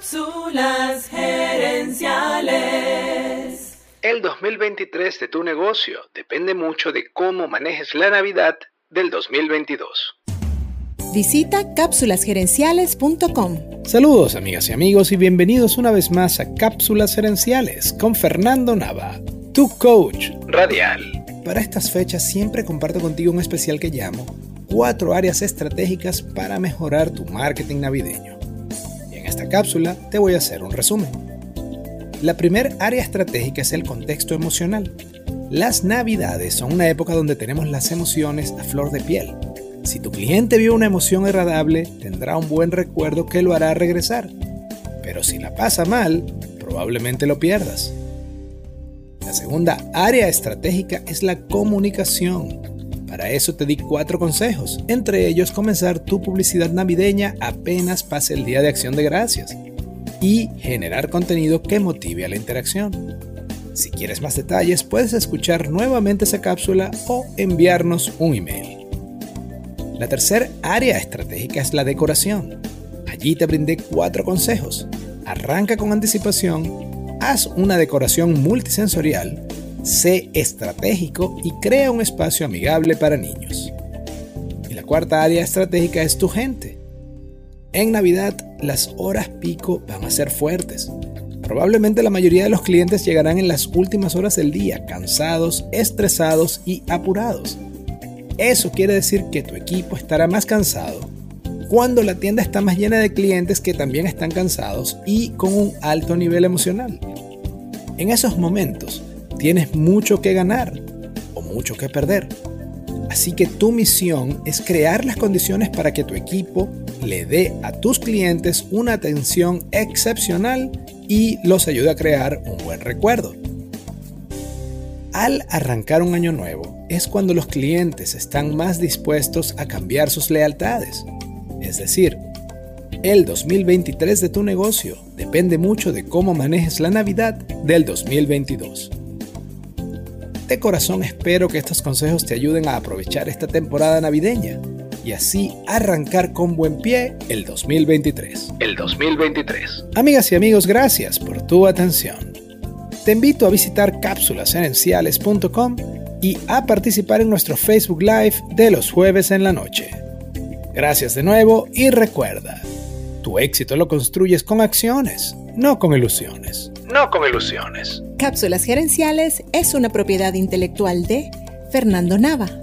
Cápsulas gerenciales. El 2023 de tu negocio depende mucho de cómo manejes la Navidad del 2022. Visita cápsulasgerenciales.com. Saludos amigas y amigos y bienvenidos una vez más a Cápsulas Gerenciales con Fernando Nava, tu coach radial. Para estas fechas siempre comparto contigo un especial que llamo Cuatro áreas estratégicas para mejorar tu marketing navideño cápsula te voy a hacer un resumen. La primera área estratégica es el contexto emocional. Las navidades son una época donde tenemos las emociones a flor de piel. Si tu cliente vio una emoción agradable, tendrá un buen recuerdo que lo hará regresar. Pero si la pasa mal, probablemente lo pierdas. La segunda área estratégica es la comunicación. Para eso te di cuatro consejos, entre ellos comenzar tu publicidad navideña apenas pase el día de acción de gracias y generar contenido que motive a la interacción. Si quieres más detalles, puedes escuchar nuevamente esa cápsula o enviarnos un email. La tercera área estratégica es la decoración. Allí te brindé cuatro consejos. Arranca con anticipación, haz una decoración multisensorial sé estratégico y crea un espacio amigable para niños. Y la cuarta área estratégica es tu gente. En Navidad las horas pico van a ser fuertes. Probablemente la mayoría de los clientes llegarán en las últimas horas del día, cansados, estresados y apurados. Eso quiere decir que tu equipo estará más cansado cuando la tienda está más llena de clientes que también están cansados y con un alto nivel emocional. En esos momentos, tienes mucho que ganar o mucho que perder. Así que tu misión es crear las condiciones para que tu equipo le dé a tus clientes una atención excepcional y los ayude a crear un buen recuerdo. Al arrancar un año nuevo es cuando los clientes están más dispuestos a cambiar sus lealtades. Es decir, el 2023 de tu negocio depende mucho de cómo manejes la Navidad del 2022. De corazón espero que estos consejos te ayuden a aprovechar esta temporada navideña y así arrancar con buen pie el 2023. El 2023. Amigas y amigos, gracias por tu atención. Te invito a visitar cápsulasherenciales.com y a participar en nuestro Facebook Live de los jueves en la noche. Gracias de nuevo y recuerda, tu éxito lo construyes con acciones, no con ilusiones. No con ilusiones. Cápsulas Gerenciales es una propiedad intelectual de Fernando Nava.